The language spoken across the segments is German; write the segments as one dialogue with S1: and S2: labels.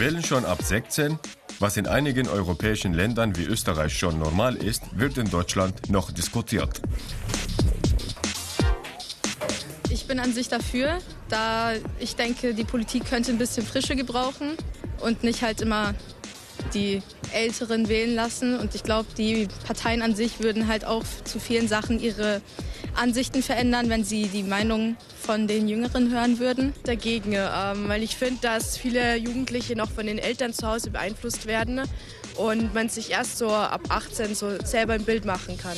S1: Wählen schon ab 16? Was in einigen europäischen Ländern wie Österreich schon normal ist, wird in Deutschland noch diskutiert.
S2: Ich bin an sich dafür, da ich denke, die Politik könnte ein bisschen Frische gebrauchen und nicht halt immer die Älteren wählen lassen. Und ich glaube, die Parteien an sich würden halt auch zu vielen Sachen ihre Ansichten verändern, wenn sie die Meinung von den Jüngeren hören würden.
S3: Dagegen, ähm, weil ich finde, dass viele Jugendliche noch von den Eltern zu Hause beeinflusst werden und man sich erst so ab 18 so selber ein Bild machen kann.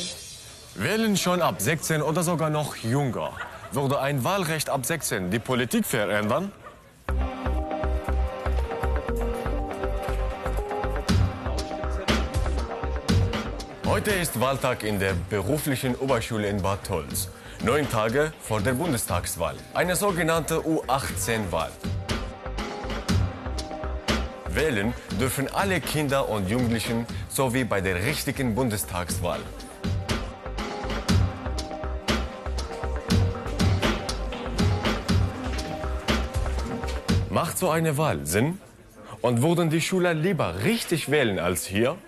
S1: Wählen schon ab 16 oder sogar noch jünger. Würde ein Wahlrecht ab 16 die Politik verändern? Heute ist Wahltag in der beruflichen Oberschule in Bad Tolz. Neun Tage vor der Bundestagswahl. Eine sogenannte U18-Wahl. Wählen dürfen alle Kinder und Jugendlichen sowie bei der richtigen Bundestagswahl. Macht so eine Wahl Sinn? Und würden die Schüler lieber richtig wählen als hier?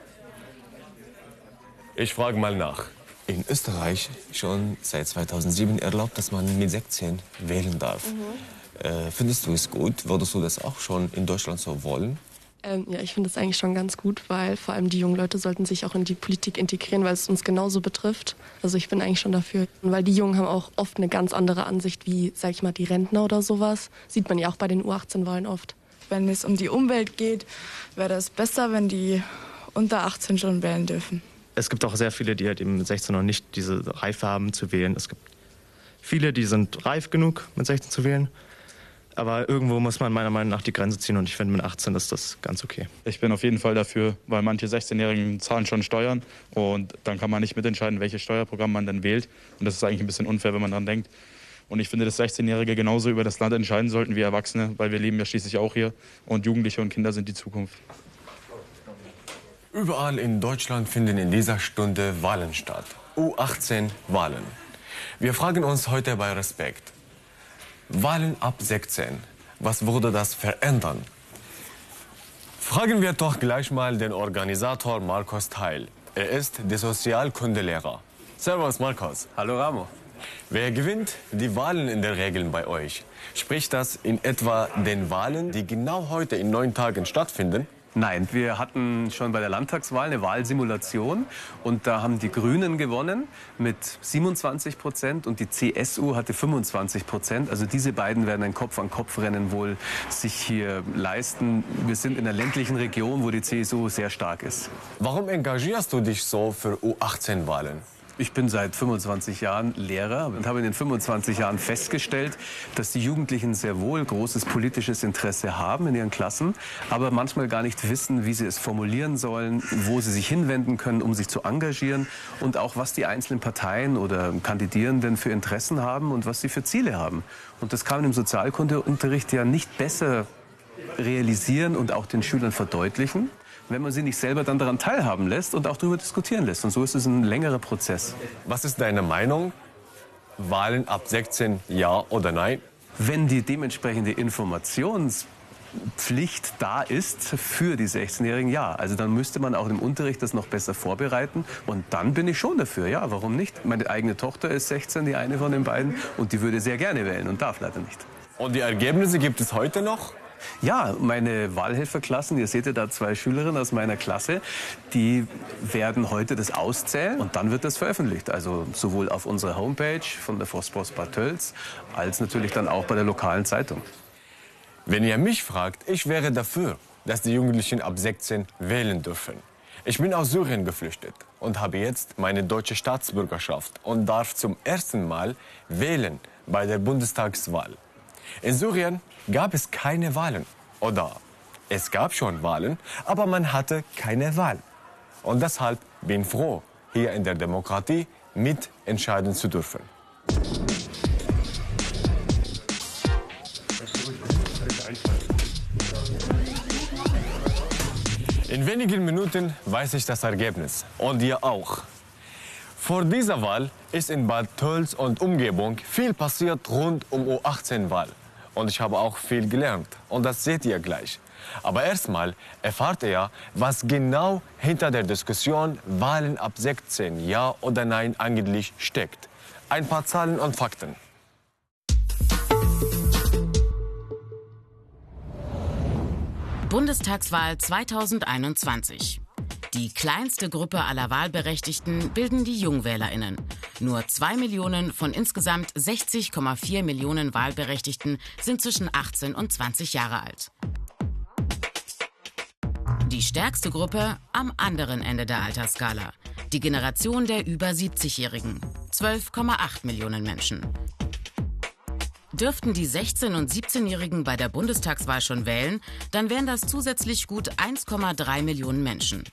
S1: Ich frage mal nach.
S4: In Österreich schon seit 2007 erlaubt, dass man mit 16 wählen darf. Mhm. Äh, findest du es gut? Würdest du das auch schon in Deutschland so wollen?
S5: Ähm, ja, ich finde das eigentlich schon ganz gut, weil vor allem die jungen Leute sollten sich auch in die Politik integrieren, weil es uns genauso betrifft. Also ich bin eigentlich schon dafür, weil die Jungen haben auch oft eine ganz andere Ansicht wie, sag ich mal, die Rentner oder sowas. Sieht man ja auch bei den U18-Wahlen oft.
S6: Wenn es um die Umwelt geht, wäre das besser, wenn die unter 18 schon wählen dürfen
S7: es gibt auch sehr viele, die halt eben mit 16 noch nicht diese Reife haben zu wählen. Es gibt viele, die sind reif genug, mit 16 zu wählen. Aber irgendwo muss man meiner Meinung nach die Grenze ziehen und ich finde, mit 18 ist das ganz okay.
S8: Ich bin auf jeden Fall dafür, weil manche 16-Jährigen zahlen schon Steuern und dann kann man nicht mitentscheiden, welches Steuerprogramm man dann wählt. Und das ist eigentlich ein bisschen unfair, wenn man daran denkt. Und ich finde, dass 16-Jährige genauso über das Land entscheiden sollten wie Erwachsene, weil wir leben ja schließlich auch hier und Jugendliche und Kinder sind die Zukunft.
S1: Überall in Deutschland finden in dieser Stunde Wahlen statt. U18 Wahlen. Wir fragen uns heute bei Respekt. Wahlen ab 16. Was würde das verändern? Fragen wir doch gleich mal den Organisator Markus Teil. Er ist der Sozialkundelehrer. Servus Markus.
S9: Hallo Ramo.
S1: Wer gewinnt die Wahlen in der Regel bei euch? Spricht das in etwa den Wahlen, die genau heute in neun Tagen stattfinden?
S9: Nein, wir hatten schon bei der Landtagswahl eine Wahlsimulation und da haben die Grünen gewonnen mit 27 Prozent und die CSU hatte 25 Prozent. Also diese beiden werden ein Kopf-an-Kopf-Rennen wohl sich hier leisten. Wir sind in einer ländlichen Region, wo die CSU sehr stark ist.
S1: Warum engagierst du dich so für U18-Wahlen?
S9: Ich bin seit 25 Jahren Lehrer und habe in den 25 Jahren festgestellt, dass die Jugendlichen sehr wohl großes politisches Interesse haben in ihren Klassen, aber manchmal gar nicht wissen, wie sie es formulieren sollen, wo sie sich hinwenden können, um sich zu engagieren und auch was die einzelnen Parteien oder Kandidierenden für Interessen haben und was sie für Ziele haben. Und das kann man im Sozialkundeunterricht ja nicht besser realisieren und auch den Schülern verdeutlichen, wenn man sie nicht selber dann daran teilhaben lässt und auch darüber diskutieren lässt. Und so ist es ein längerer Prozess.
S1: Was ist deine Meinung? Wahlen ab 16 ja oder nein?
S9: Wenn die dementsprechende Informationspflicht da ist für die 16-Jährigen, ja. Also dann müsste man auch im Unterricht das noch besser vorbereiten. Und dann bin ich schon dafür, ja, warum nicht? Meine eigene Tochter ist 16, die eine von den beiden, und die würde sehr gerne wählen und darf leider nicht.
S1: Und die Ergebnisse gibt es heute noch?
S9: Ja, meine Wahlhelferklassen, ihr seht ja da zwei Schülerinnen aus meiner Klasse, die werden heute das auszählen und dann wird das veröffentlicht. Also sowohl auf unserer Homepage von der Forstpost Bad Tölz als natürlich dann auch bei der lokalen Zeitung.
S1: Wenn ihr mich fragt, ich wäre dafür, dass die Jugendlichen ab 16 wählen dürfen. Ich bin aus Syrien geflüchtet und habe jetzt meine deutsche Staatsbürgerschaft und darf zum ersten Mal wählen bei der Bundestagswahl. In Syrien gab es keine Wahlen. Oder es gab schon Wahlen, aber man hatte keine Wahl. Und deshalb bin ich froh, hier in der Demokratie mitentscheiden zu dürfen. In wenigen Minuten weiß ich das Ergebnis. Und ihr auch. Vor dieser Wahl ist in Bad Tölz und Umgebung viel passiert rund um U18-Wahl. Und ich habe auch viel gelernt. Und das seht ihr gleich. Aber erstmal erfahrt er, was genau hinter der Diskussion Wahlen ab 16 Ja oder Nein eigentlich steckt. Ein paar Zahlen und Fakten.
S10: Bundestagswahl 2021. Die kleinste Gruppe aller Wahlberechtigten bilden die Jungwählerinnen. Nur zwei Millionen von insgesamt 60,4 Millionen Wahlberechtigten sind zwischen 18 und 20 Jahre alt. Die stärkste Gruppe am anderen Ende der Altersskala. Die Generation der über 70-Jährigen. 12,8 Millionen Menschen. Dürften die 16- und 17-Jährigen bei der Bundestagswahl schon wählen, dann wären das zusätzlich gut 1,3 Millionen Menschen.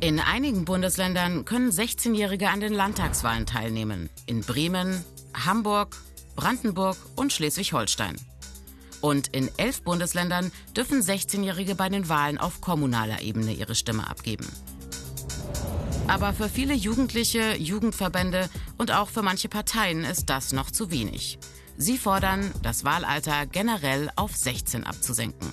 S10: In einigen Bundesländern können 16-Jährige an den Landtagswahlen teilnehmen. In Bremen, Hamburg, Brandenburg und Schleswig-Holstein. Und in elf Bundesländern dürfen 16-Jährige bei den Wahlen auf kommunaler Ebene ihre Stimme abgeben. Aber für viele Jugendliche, Jugendverbände und auch für manche Parteien ist das noch zu wenig. Sie fordern, das Wahlalter generell auf 16 abzusenken.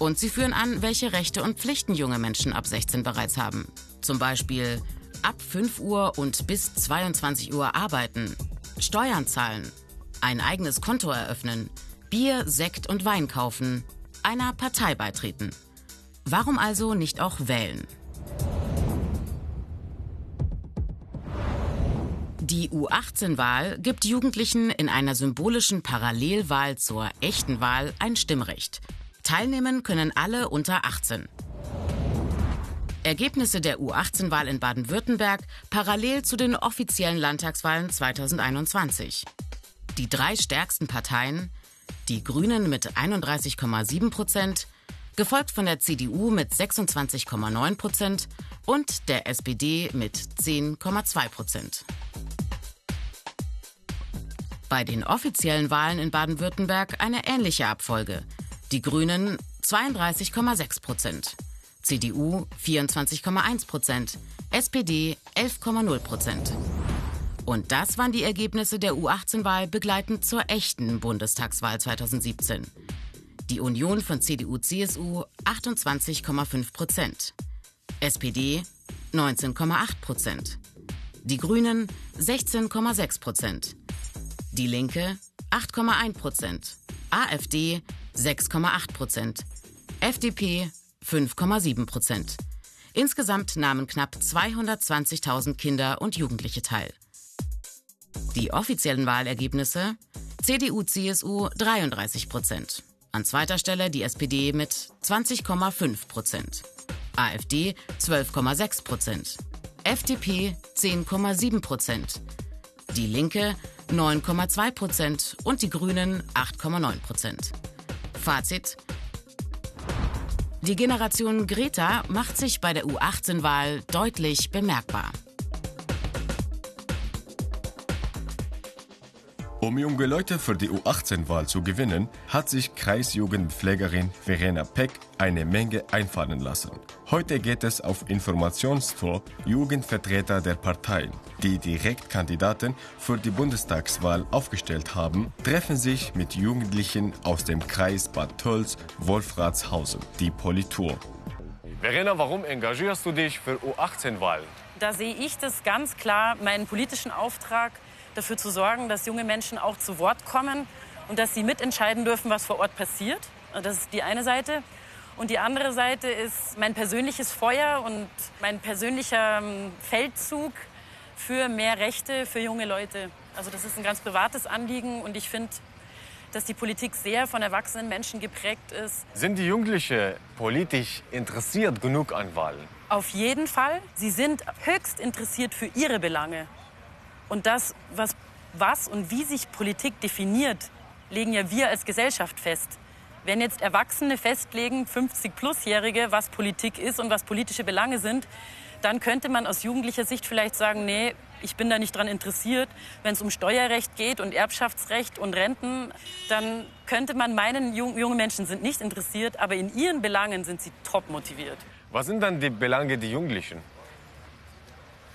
S10: Und sie führen an, welche Rechte und Pflichten junge Menschen ab 16 bereits haben. Zum Beispiel ab 5 Uhr und bis 22 Uhr arbeiten, Steuern zahlen, ein eigenes Konto eröffnen, Bier, Sekt und Wein kaufen, einer Partei beitreten. Warum also nicht auch wählen? Die U18-Wahl gibt Jugendlichen in einer symbolischen Parallelwahl zur echten Wahl ein Stimmrecht. Teilnehmen können alle unter 18. Ergebnisse der U18-Wahl in Baden-Württemberg parallel zu den offiziellen Landtagswahlen 2021. Die drei stärksten Parteien, die Grünen mit 31,7 Prozent, gefolgt von der CDU mit 26,9 Prozent und der SPD mit 10,2 Prozent. Bei den offiziellen Wahlen in Baden-Württemberg eine ähnliche Abfolge. Die Grünen 32,6 Prozent, CDU 24,1 Prozent, SPD 11,0 Prozent. Und das waren die Ergebnisse der U18-Wahl begleitend zur echten Bundestagswahl 2017. Die Union von CDU-CSU 28,5 Prozent, SPD 19,8 Prozent, die Grünen 16,6 Prozent, die Linke 8,1 Prozent. AfD 6,8 Prozent. FDP 5,7 Prozent. Insgesamt nahmen knapp 220.000 Kinder und Jugendliche teil. Die offiziellen Wahlergebnisse CDU-CSU 33 Prozent. An zweiter Stelle die SPD mit 20,5 Prozent. AfD 12,6 Prozent. FDP 10,7 Prozent. Die Linke 9,2 Prozent und die Grünen 8,9 Prozent. Fazit. Die Generation Greta macht sich bei der U18-Wahl deutlich bemerkbar.
S1: Um junge Leute für die U18-Wahl zu gewinnen, hat sich Kreisjugendpflegerin Verena Peck eine Menge einfallen lassen. Heute geht es auf Informationstour Jugendvertreter der Parteien, die Direktkandidaten für die Bundestagswahl aufgestellt haben, treffen sich mit Jugendlichen aus dem Kreis Bad Tölz, Wolfratshausen, die Politur. Verena, warum engagierst du dich für U18-Wahlen?
S11: Da sehe ich das ganz klar, meinen politischen Auftrag, dafür zu sorgen, dass junge Menschen auch zu Wort kommen und dass sie mitentscheiden dürfen, was vor Ort passiert. Das ist die eine Seite. Und die andere Seite ist mein persönliches Feuer und mein persönlicher ähm, Feldzug für mehr Rechte für junge Leute. Also das ist ein ganz privates Anliegen und ich finde, dass die Politik sehr von erwachsenen Menschen geprägt ist.
S1: Sind die Jugendlichen politisch interessiert genug an Wahlen?
S11: Auf jeden Fall. Sie sind höchst interessiert für ihre Belange. Und das, was, was und wie sich Politik definiert, legen ja wir als Gesellschaft fest. Wenn jetzt Erwachsene festlegen, 50-Plus-Jährige, was Politik ist und was politische Belange sind, dann könnte man aus jugendlicher Sicht vielleicht sagen, nee, ich bin da nicht dran interessiert. Wenn es um Steuerrecht geht und Erbschaftsrecht und Renten, dann könnte man meinen, junge Menschen sind nicht interessiert, aber in ihren Belangen sind sie top motiviert.
S1: Was sind dann die Belange der Jugendlichen?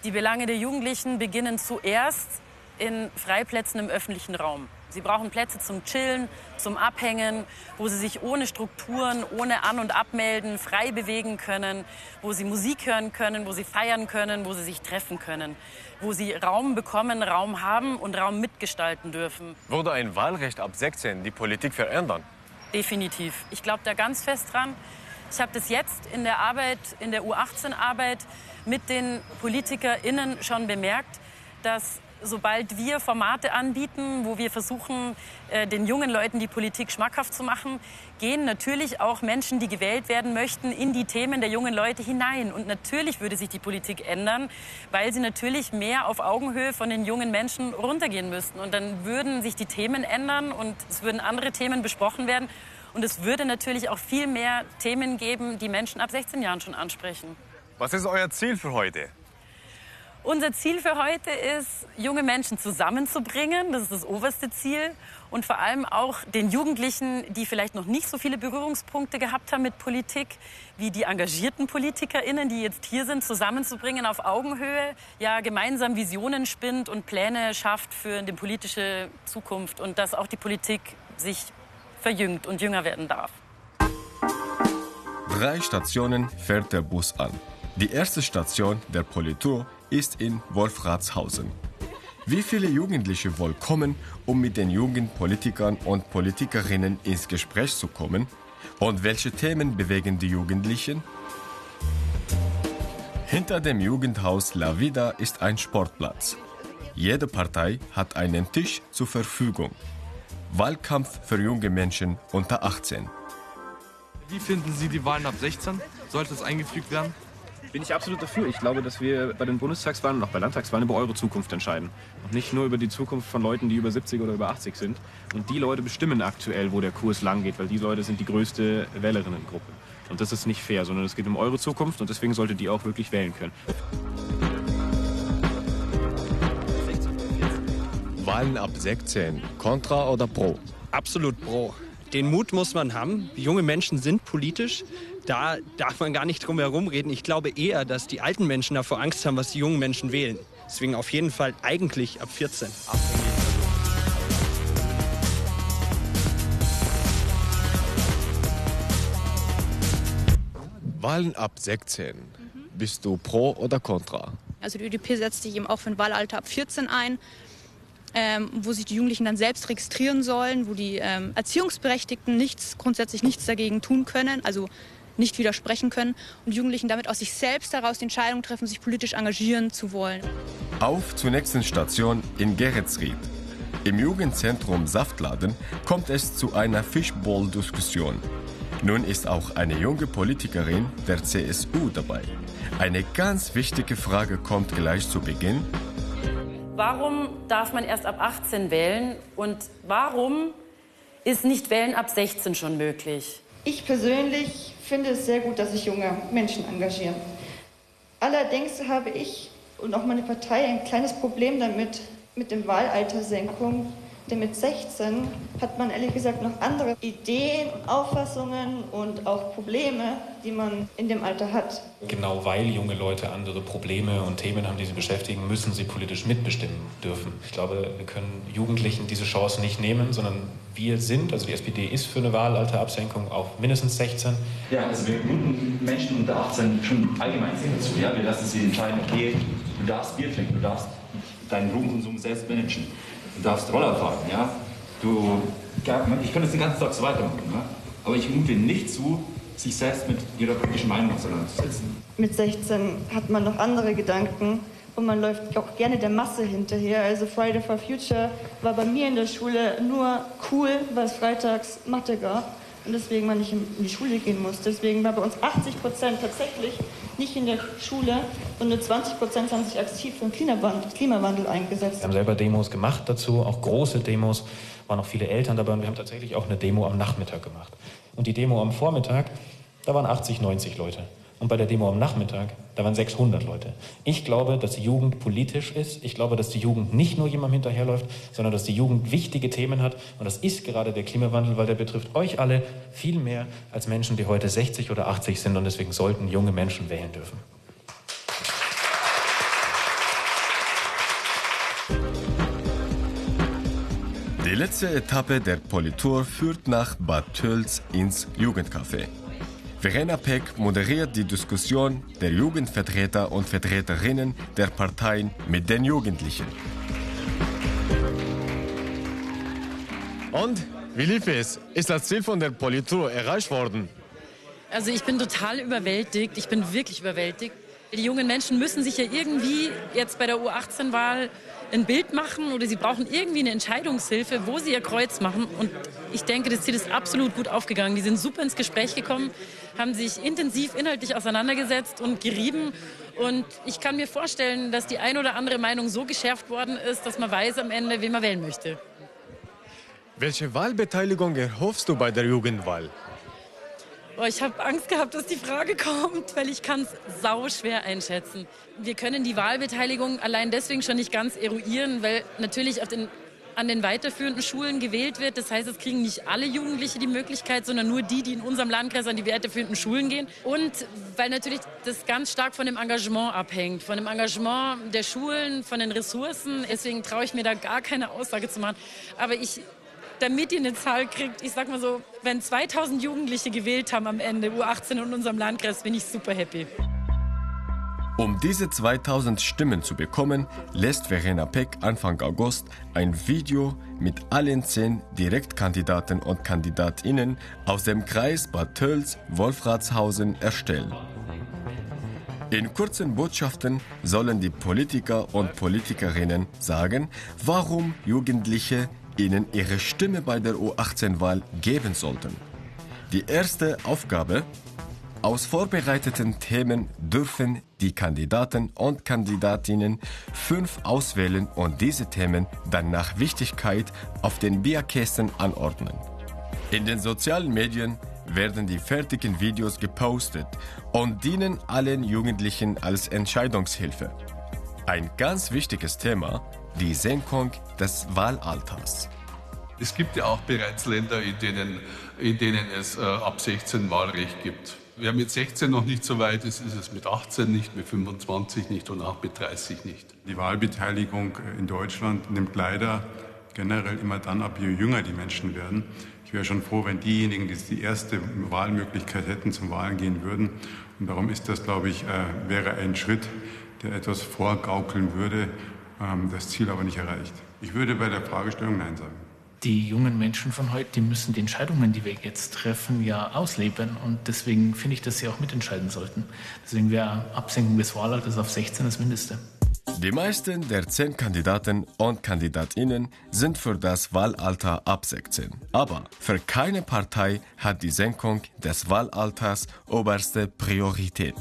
S11: Die Belange der Jugendlichen beginnen zuerst in Freiplätzen im öffentlichen Raum. Sie brauchen Plätze zum Chillen, zum Abhängen, wo sie sich ohne Strukturen, ohne An- und Abmelden frei bewegen können, wo sie Musik hören können, wo sie feiern können, wo sie sich treffen können, wo sie Raum bekommen, Raum haben und Raum mitgestalten dürfen.
S12: Würde ein Wahlrecht ab 16 die Politik verändern?
S11: Definitiv. Ich glaube da ganz fest dran. Ich habe das jetzt in der Arbeit, in der U18-Arbeit mit den PolitikerInnen schon bemerkt, dass sobald wir Formate anbieten, wo wir versuchen, äh, den jungen Leuten die Politik schmackhaft zu machen, gehen natürlich auch Menschen, die gewählt werden möchten, in die Themen der jungen Leute hinein. Und natürlich würde sich die Politik ändern, weil sie natürlich mehr auf Augenhöhe von den jungen Menschen runtergehen müssten. Und dann würden sich die Themen ändern und es würden andere Themen besprochen werden. Und es würde natürlich auch viel mehr Themen geben, die Menschen ab 16 Jahren schon ansprechen.
S12: Was ist euer Ziel für heute?
S11: Unser Ziel für heute ist, junge Menschen zusammenzubringen. Das ist das oberste Ziel. Und vor allem auch den Jugendlichen, die vielleicht noch nicht so viele Berührungspunkte gehabt haben mit Politik, wie die engagierten PolitikerInnen, die jetzt hier sind, zusammenzubringen auf Augenhöhe, ja, gemeinsam Visionen spinnt und Pläne schafft für die politische Zukunft und dass auch die Politik sich verjüngt und jünger werden darf.
S1: Drei Stationen fährt der Bus an. Die erste Station der Politur ist in Wolfratshausen. Wie viele Jugendliche wohl kommen, um mit den jungen Politikern und Politikerinnen ins Gespräch zu kommen? Und welche Themen bewegen die Jugendlichen? Hinter dem Jugendhaus La Vida ist ein Sportplatz. Jede Partei hat einen Tisch zur Verfügung. Wahlkampf für junge Menschen unter 18.
S6: Wie finden Sie die Wahlen ab 16? Sollte es eingefügt werden?
S13: Bin ich absolut dafür. Ich glaube, dass wir bei den Bundestagswahlen und auch bei Landtagswahlen über eure Zukunft entscheiden. Und nicht nur über die Zukunft von Leuten, die über 70 oder über 80 sind. Und die Leute bestimmen aktuell, wo der Kurs lang geht, weil die Leute sind die größte Wählerinnengruppe. Und das ist nicht fair, sondern es geht um eure Zukunft und deswegen solltet ihr auch wirklich wählen können.
S1: Wahlen ab 16, Contra oder Pro?
S14: Absolut Pro. Den Mut muss man haben. Junge Menschen sind politisch. Da darf man gar nicht drum herum reden. Ich glaube eher, dass die alten Menschen davor Angst haben, was die jungen Menschen wählen. Deswegen auf jeden Fall eigentlich ab 14.
S1: Wahlen ab 16. Bist du pro oder contra?
S15: Also die ÖDP setzt sich eben auch für ein Wahlalter ab 14 ein, ähm, wo sich die Jugendlichen dann selbst registrieren sollen, wo die ähm, Erziehungsberechtigten nichts, grundsätzlich nichts dagegen tun können, also nicht widersprechen können und Jugendlichen damit aus sich selbst heraus die Entscheidung treffen, sich politisch engagieren zu wollen.
S1: Auf zur nächsten Station in Geretsried. Im Jugendzentrum Saftladen kommt es zu einer Fishbowl-Diskussion. Nun ist auch eine junge Politikerin der CSU dabei. Eine ganz wichtige Frage kommt gleich zu Beginn.
S11: Warum darf man erst ab 18 wählen und warum ist nicht Wählen ab 16 schon möglich?
S16: Ich persönlich finde es sehr gut, dass sich junge Menschen engagieren. Allerdings habe ich und auch meine Partei ein kleines Problem damit, mit dem Wahlaltersenkung. Denn mit 16 hat man ehrlich gesagt noch andere Ideen und Auffassungen und auch Probleme, die man in dem Alter hat.
S17: Genau weil junge Leute andere Probleme und Themen haben, die sie beschäftigen, müssen sie politisch mitbestimmen dürfen. Ich glaube, wir können Jugendlichen diese Chance nicht nehmen, sondern wir sind, also die SPD ist für eine Wahlalterabsenkung auf mindestens 16.
S18: Ja, also wir muten Menschen unter 18 schon allgemein sehen dazu. Ja? Wir lassen sie entscheiden, okay, du darfst Bier trinken, du darfst deinen Drogenkonsum selbst managen, du darfst Roller fahren, ja. Du, ich könnte das den ganzen Tag so weitermachen, ja? aber ich mute nicht zu, sich selbst mit ihrer politischen Meinung auseinanderzusetzen.
S16: Mit 16 hat man noch andere Gedanken und man läuft auch gerne der Masse hinterher. Also Friday for Future war bei mir in der Schule nur cool, weil es freitags Mathe gab und deswegen man nicht in die Schule gehen muss. Deswegen war bei uns 80 Prozent tatsächlich nicht in der Schule und nur 20 Prozent haben sich aktiv für den Klimawandel, Klimawandel eingesetzt.
S17: Wir haben selber Demos gemacht dazu, auch große Demos, waren auch viele Eltern dabei und wir haben tatsächlich auch eine Demo am Nachmittag gemacht. Und die Demo am Vormittag, da waren 80, 90 Leute. Und bei der Demo am Nachmittag, da waren 600 Leute. Ich glaube, dass die Jugend politisch ist. Ich glaube, dass die Jugend nicht nur jemandem hinterherläuft, sondern dass die Jugend wichtige Themen hat. Und das ist gerade der Klimawandel, weil der betrifft euch alle viel mehr als Menschen, die heute 60 oder 80 sind. Und deswegen sollten junge Menschen wählen dürfen.
S1: Die letzte Etappe der Politour führt nach Bad Tölz ins Jugendcafé. Verena Peck moderiert die Diskussion der Jugendvertreter und Vertreterinnen der Parteien mit den Jugendlichen.
S19: Und wie lief es? Ist das Ziel von der Politur erreicht worden?
S11: Also ich bin total überwältigt. Ich bin wirklich überwältigt. Die jungen Menschen müssen sich ja irgendwie jetzt bei der U18-Wahl ein Bild machen oder sie brauchen irgendwie eine Entscheidungshilfe, wo sie ihr Kreuz machen. Und ich denke, das Ziel ist absolut gut aufgegangen. Die sind super ins Gespräch gekommen, haben sich intensiv inhaltlich auseinandergesetzt und gerieben. Und ich kann mir vorstellen, dass die ein oder andere Meinung so geschärft worden ist, dass man weiß am Ende, wen man wählen möchte.
S19: Welche Wahlbeteiligung erhoffst du bei der Jugendwahl?
S11: Oh, ich habe Angst gehabt, dass die Frage kommt, weil ich kann es sau schwer einschätzen. Wir können die Wahlbeteiligung allein deswegen schon nicht ganz eruieren, weil natürlich den, an den weiterführenden Schulen gewählt wird. Das heißt, es kriegen nicht alle Jugendliche die Möglichkeit, sondern nur die, die in unserem Landkreis an die weiterführenden Schulen gehen. Und weil natürlich das ganz stark von dem Engagement abhängt, von dem Engagement der Schulen, von den Ressourcen. Deswegen traue ich mir da gar keine Aussage zu machen. Aber ich damit ihr eine Zahl kriegt, ich sag mal so, wenn 2000 Jugendliche gewählt haben am Ende, U18 in unserem Landkreis, bin ich super happy.
S1: Um diese 2000 Stimmen zu bekommen, lässt Verena Peck Anfang August ein Video mit allen zehn Direktkandidaten und Kandidatinnen aus dem Kreis Bad Tölz-Wolfratshausen erstellen. In kurzen Botschaften sollen die Politiker und Politikerinnen sagen, warum Jugendliche ihnen ihre Stimme bei der U18-Wahl geben sollten. Die erste Aufgabe, aus vorbereiteten Themen dürfen die Kandidaten und Kandidatinnen fünf auswählen und diese Themen dann nach Wichtigkeit auf den Bierkästen anordnen. In den sozialen Medien werden die fertigen Videos gepostet und dienen allen Jugendlichen als Entscheidungshilfe. Ein ganz wichtiges Thema die Senkung des Wahlalters.
S20: Es gibt ja auch bereits Länder, in denen, in denen es äh, ab 16 Wahlrecht gibt. Wer mit 16 noch nicht so weit ist, ist es mit 18 nicht, mit 25 nicht und auch mit 30 nicht.
S21: Die Wahlbeteiligung in Deutschland nimmt leider generell immer dann ab, je jünger die Menschen werden. Ich wäre schon froh, wenn diejenigen, die die erste Wahlmöglichkeit hätten, zum Wahlen gehen würden. Und darum ist das, glaube ich, äh, wäre ein Schritt, der etwas vorgaukeln würde, ähm, das Ziel aber nicht erreicht. Ich würde bei der Fragestellung Nein sagen.
S22: Die jungen Menschen von heute, die müssen die Entscheidungen, die wir jetzt treffen, ja ausleben. Und deswegen finde ich, dass sie auch mitentscheiden sollten. Deswegen wäre Absenkung des Wahlalters auf 16 das Mindeste.
S1: Die meisten der zehn Kandidaten und Kandidatinnen sind für das Wahlalter ab 16. Aber für keine Partei hat die Senkung des Wahlalters oberste Priorität.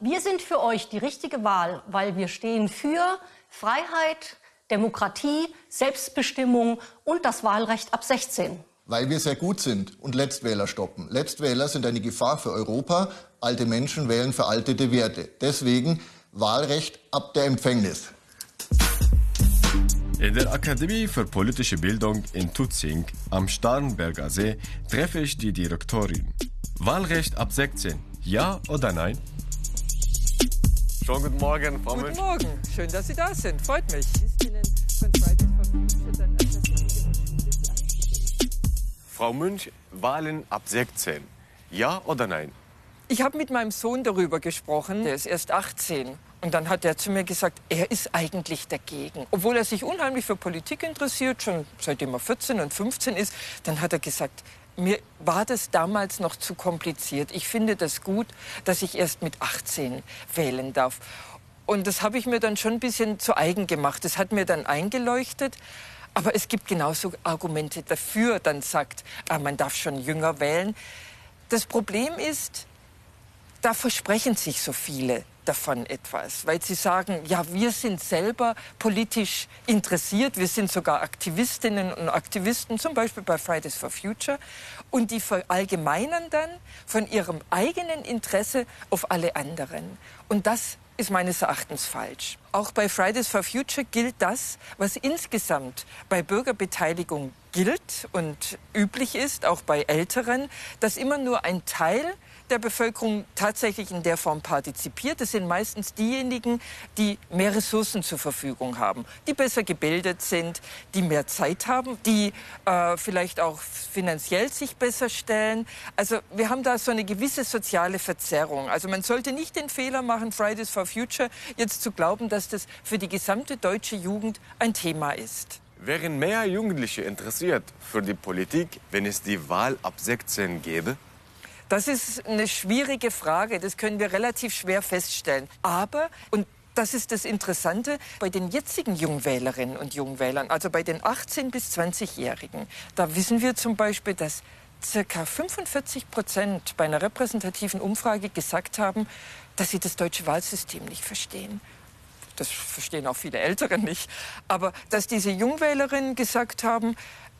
S15: Wir sind für euch die richtige Wahl, weil wir stehen für Freiheit, Demokratie, Selbstbestimmung und das Wahlrecht ab 16.
S23: Weil wir sehr gut sind und Letztwähler stoppen. Letztwähler sind eine Gefahr für Europa. Alte Menschen wählen veraltete Werte. Deswegen Wahlrecht ab der Empfängnis.
S1: In der Akademie für politische Bildung in Tutzing am Starnberger See treffe ich die Direktorin. Wahlrecht ab 16, ja oder nein?
S19: Schönen guten Morgen, Frau
S24: Guten. Morgen, schön, dass Sie da sind. Freut mich.
S19: Frau Münch, Wahlen ab 16, ja oder nein?
S24: Ich habe mit meinem Sohn darüber gesprochen. Der ist erst 18. Und dann hat er zu mir gesagt, er ist eigentlich dagegen. Obwohl er sich unheimlich für Politik interessiert, schon seitdem er 14 und 15 ist, dann hat er gesagt, mir war das damals noch zu kompliziert. Ich finde das gut, dass ich erst mit 18 wählen darf. Und das habe ich mir dann schon ein bisschen zu eigen gemacht. Das hat mir dann eingeleuchtet. Aber es gibt genauso Argumente dafür, dann sagt, ah, man darf schon jünger wählen. Das Problem ist, da versprechen sich so viele davon etwas, weil sie sagen, ja, wir sind selber politisch interessiert, wir sind sogar Aktivistinnen und Aktivisten, zum Beispiel bei Fridays for Future, und die verallgemeinern dann von ihrem eigenen Interesse auf alle anderen. Und das ist meines Erachtens falsch. Auch bei Fridays for Future gilt das, was insgesamt bei Bürgerbeteiligung gilt und üblich ist, auch bei Älteren, dass immer nur ein Teil der Bevölkerung tatsächlich in der Form partizipiert. Das sind meistens diejenigen, die mehr Ressourcen zur Verfügung haben, die besser gebildet sind, die mehr Zeit haben, die äh, vielleicht auch finanziell sich besser stellen. Also wir haben da so eine gewisse soziale Verzerrung. Also man sollte nicht den Fehler machen, Fridays for Future jetzt zu glauben, dass das für die gesamte deutsche Jugend ein Thema ist.
S1: Wären mehr Jugendliche interessiert für die Politik, wenn es die Wahl ab 16 gäbe?
S24: Das ist eine schwierige Frage. Das können wir relativ schwer feststellen. Aber, und das ist das Interessante, bei den jetzigen Jungwählerinnen und Jungwählern, also bei den 18- bis 20-Jährigen, da wissen wir zum Beispiel, dass circa 45 Prozent bei einer repräsentativen Umfrage gesagt haben, dass sie das deutsche Wahlsystem nicht verstehen das verstehen auch viele Ältere nicht, aber dass diese Jungwählerinnen gesagt haben,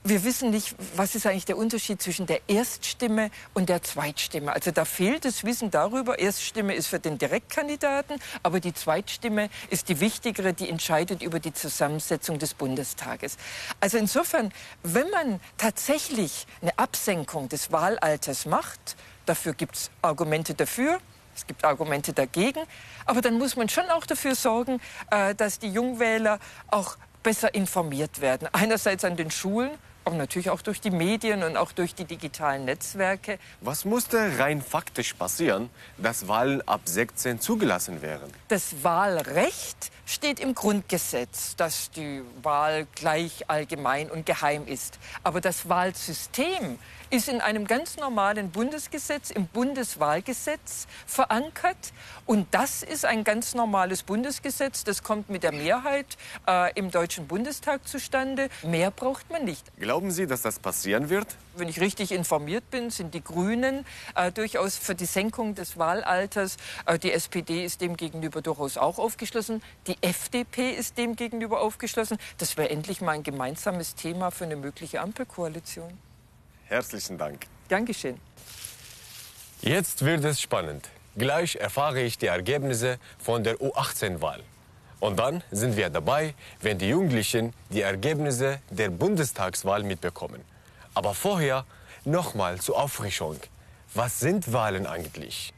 S24: wir wissen nicht, was ist eigentlich der Unterschied zwischen der Erststimme und der Zweitstimme. Also da fehlt das Wissen darüber. Erststimme ist für den Direktkandidaten, aber die Zweitstimme ist die wichtigere, die entscheidet über die Zusammensetzung des Bundestages. Also insofern, wenn man tatsächlich eine Absenkung des Wahlalters macht, dafür gibt es Argumente dafür, es gibt Argumente dagegen. Aber dann muss man schon auch dafür sorgen, äh, dass die Jungwähler auch besser informiert werden. Einerseits an den Schulen, aber natürlich auch durch die Medien und auch durch die digitalen Netzwerke.
S1: Was musste rein faktisch passieren, dass Wahlen ab 16 zugelassen wären?
S24: Das Wahlrecht steht im Grundgesetz, dass die Wahl gleich allgemein und geheim ist. Aber das Wahlsystem ist in einem ganz normalen Bundesgesetz, im Bundeswahlgesetz verankert. Und das ist ein ganz normales Bundesgesetz. Das kommt mit der Mehrheit äh, im Deutschen Bundestag zustande. Mehr braucht man nicht.
S1: Glauben Sie, dass das passieren wird?
S24: Wenn ich richtig informiert bin, sind die Grünen äh, durchaus für die Senkung des Wahlalters. Äh, die SPD ist dem gegenüber durchaus auch aufgeschlossen. Die FDP ist dem gegenüber aufgeschlossen. Das wäre endlich mal ein gemeinsames Thema für eine mögliche Ampelkoalition.
S1: Herzlichen Dank.
S24: Dankeschön.
S1: Jetzt wird es spannend. Gleich erfahre ich die Ergebnisse von der U18-Wahl. Und dann sind wir dabei, wenn die Jugendlichen die Ergebnisse der Bundestagswahl mitbekommen. Aber vorher nochmal zur Auffrischung. Was sind Wahlen eigentlich?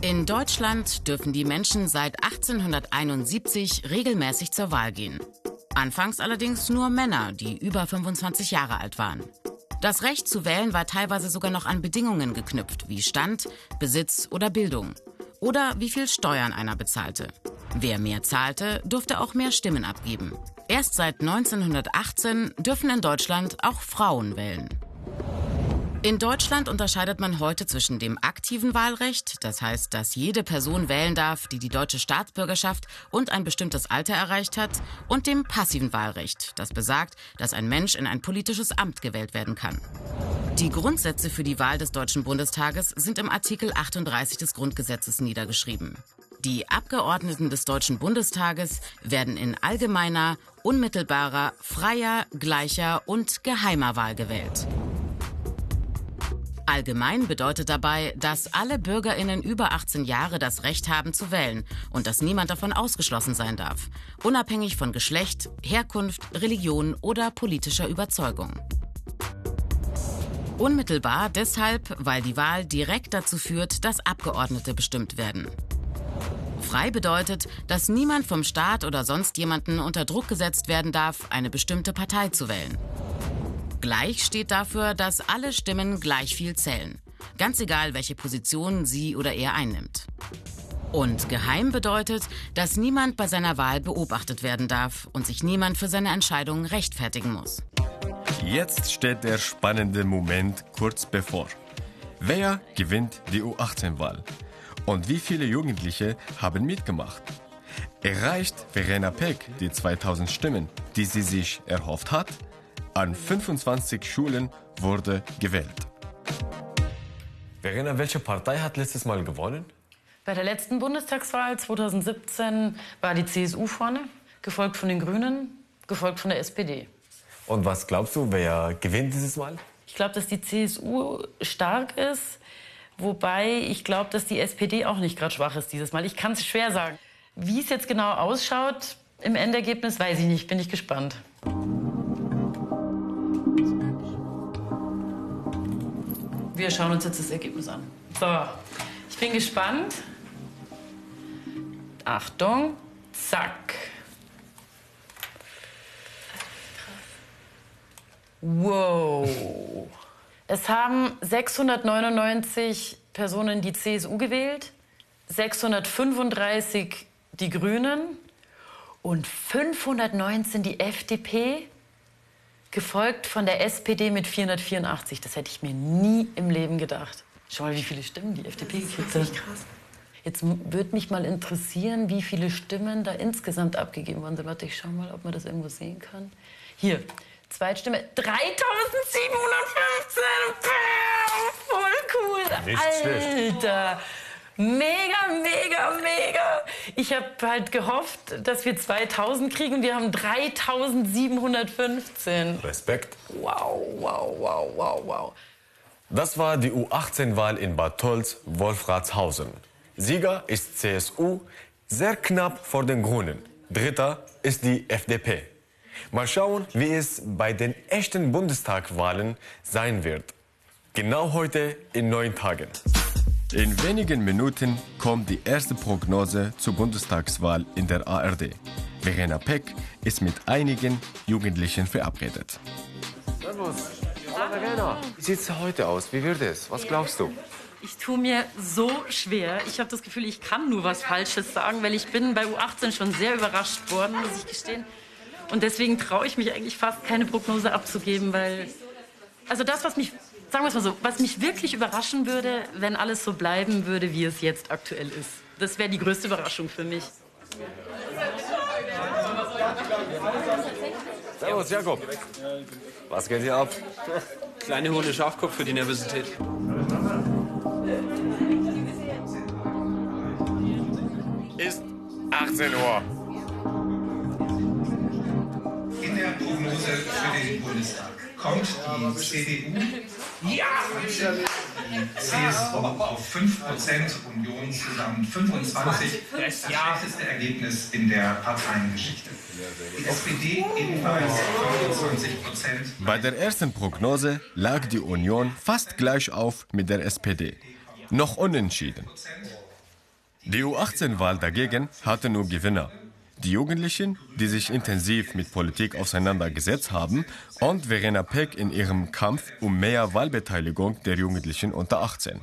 S10: In Deutschland dürfen die Menschen seit 1871 regelmäßig zur Wahl gehen. Anfangs allerdings nur Männer, die über 25 Jahre alt waren. Das Recht zu wählen war teilweise sogar noch an Bedingungen geknüpft, wie Stand, Besitz oder Bildung. Oder wie viel Steuern einer bezahlte. Wer mehr zahlte, durfte auch mehr Stimmen abgeben. Erst seit 1918 dürfen in Deutschland auch Frauen wählen. In Deutschland unterscheidet man heute zwischen dem aktiven Wahlrecht, das heißt, dass jede Person wählen darf, die die deutsche Staatsbürgerschaft und ein bestimmtes Alter erreicht hat, und dem passiven Wahlrecht, das besagt, dass ein Mensch in ein politisches Amt gewählt werden kann. Die Grundsätze für die Wahl des Deutschen Bundestages sind im Artikel 38 des Grundgesetzes niedergeschrieben. Die Abgeordneten des Deutschen Bundestages werden in allgemeiner, unmittelbarer, freier, gleicher und geheimer Wahl gewählt. Allgemein bedeutet dabei, dass alle Bürgerinnen über 18 Jahre das Recht haben zu wählen und dass niemand davon ausgeschlossen sein darf, unabhängig von Geschlecht, Herkunft, Religion oder politischer Überzeugung. Unmittelbar deshalb, weil die Wahl direkt dazu führt, dass Abgeordnete bestimmt werden. Frei bedeutet, dass niemand vom Staat oder sonst jemanden unter Druck gesetzt werden darf, eine bestimmte Partei zu wählen. Gleich steht dafür, dass alle Stimmen gleich viel zählen. Ganz egal, welche Position sie oder er einnimmt. Und geheim bedeutet, dass niemand bei seiner Wahl beobachtet werden darf und sich niemand für seine Entscheidung rechtfertigen muss.
S25: Jetzt steht der spannende Moment kurz bevor. Wer gewinnt die U18-Wahl? Und wie viele Jugendliche haben mitgemacht? Erreicht Verena Peck die 2000 Stimmen, die sie sich erhofft hat? An 25 Schulen wurde gewählt.
S1: Verena, welche Partei hat letztes Mal gewonnen?
S26: Bei der letzten Bundestagswahl 2017 war die CSU vorne, gefolgt von den Grünen, gefolgt von der SPD.
S1: Und was glaubst du, wer gewinnt dieses Mal?
S26: Ich glaube, dass die CSU stark ist, wobei ich glaube, dass die SPD auch nicht gerade schwach ist dieses Mal. Ich kann es schwer sagen. Wie es jetzt genau ausschaut im Endergebnis, weiß ich nicht, bin ich gespannt.
S11: Wir schauen uns jetzt das Ergebnis an. So, ich bin gespannt. Achtung, zack. Wow. Es haben 699 Personen die CSU gewählt, 635 die Grünen und 519 die FDP, gefolgt von der SPD mit 484. Das hätte ich mir nie im Leben gedacht. Schau mal, wie viele Stimmen die FDP gekriegt hat.
S27: krass.
S11: Jetzt würde mich mal interessieren, wie viele Stimmen da insgesamt abgegeben worden sind. Warte, ich schau mal, ob man das irgendwo sehen kann. Hier, Zweitstimme 3715. Bam, Voll cool.
S28: Nicht schlecht.
S11: Alter. Mega, mega, mega. Ich habe halt gehofft, dass wir 2000 kriegen. Wir haben 3715.
S29: Respekt.
S11: Wow, wow, wow, wow, wow.
S29: Das war die U18-Wahl in Bad Tolz, Wolfratshausen. Sieger ist CSU, sehr knapp vor den Grünen. Dritter ist die FDP. Mal schauen, wie es bei den echten Bundestagwahlen sein wird. Genau heute in neun Tagen.
S1: In wenigen Minuten kommt die erste Prognose zur Bundestagswahl in der ARD. Verena Peck ist mit einigen Jugendlichen verabredet.
S29: Servus. Hallo Verena. Wie sieht es heute aus? Wie wird es? Was glaubst du?
S11: Ich tue mir so schwer. Ich habe das Gefühl, ich kann nur was Falsches sagen, weil ich bin bei U18 schon sehr überrascht worden, muss ich gestehen. Und deswegen traue ich mich eigentlich fast keine Prognose abzugeben, weil also das, was mich sagen wir es mal so, was mich wirklich überraschen würde, wenn alles so bleiben würde, wie es jetzt aktuell ist. Das wäre die größte Überraschung für mich.
S29: Servus, Jakob. Was geht hier ab?
S30: Kleine hohle Schafkopf für die Nervosität.
S29: Ist 18 Uhr.
S28: In der Prognose für den Bundestag kommt die CDU ja, die CSU auf 5%, Union zusammen 25, das schlechteste Ergebnis in der Parteiengeschichte. Die SPD ebenfalls 25%.
S1: Bei der ersten Prognose lag die Union fast gleich auf mit der SPD. Noch unentschieden. Die U18-Wahl dagegen hatte nur Gewinner. Die Jugendlichen, die sich intensiv mit Politik auseinandergesetzt haben und Verena Peck in ihrem Kampf um mehr Wahlbeteiligung der Jugendlichen unter 18.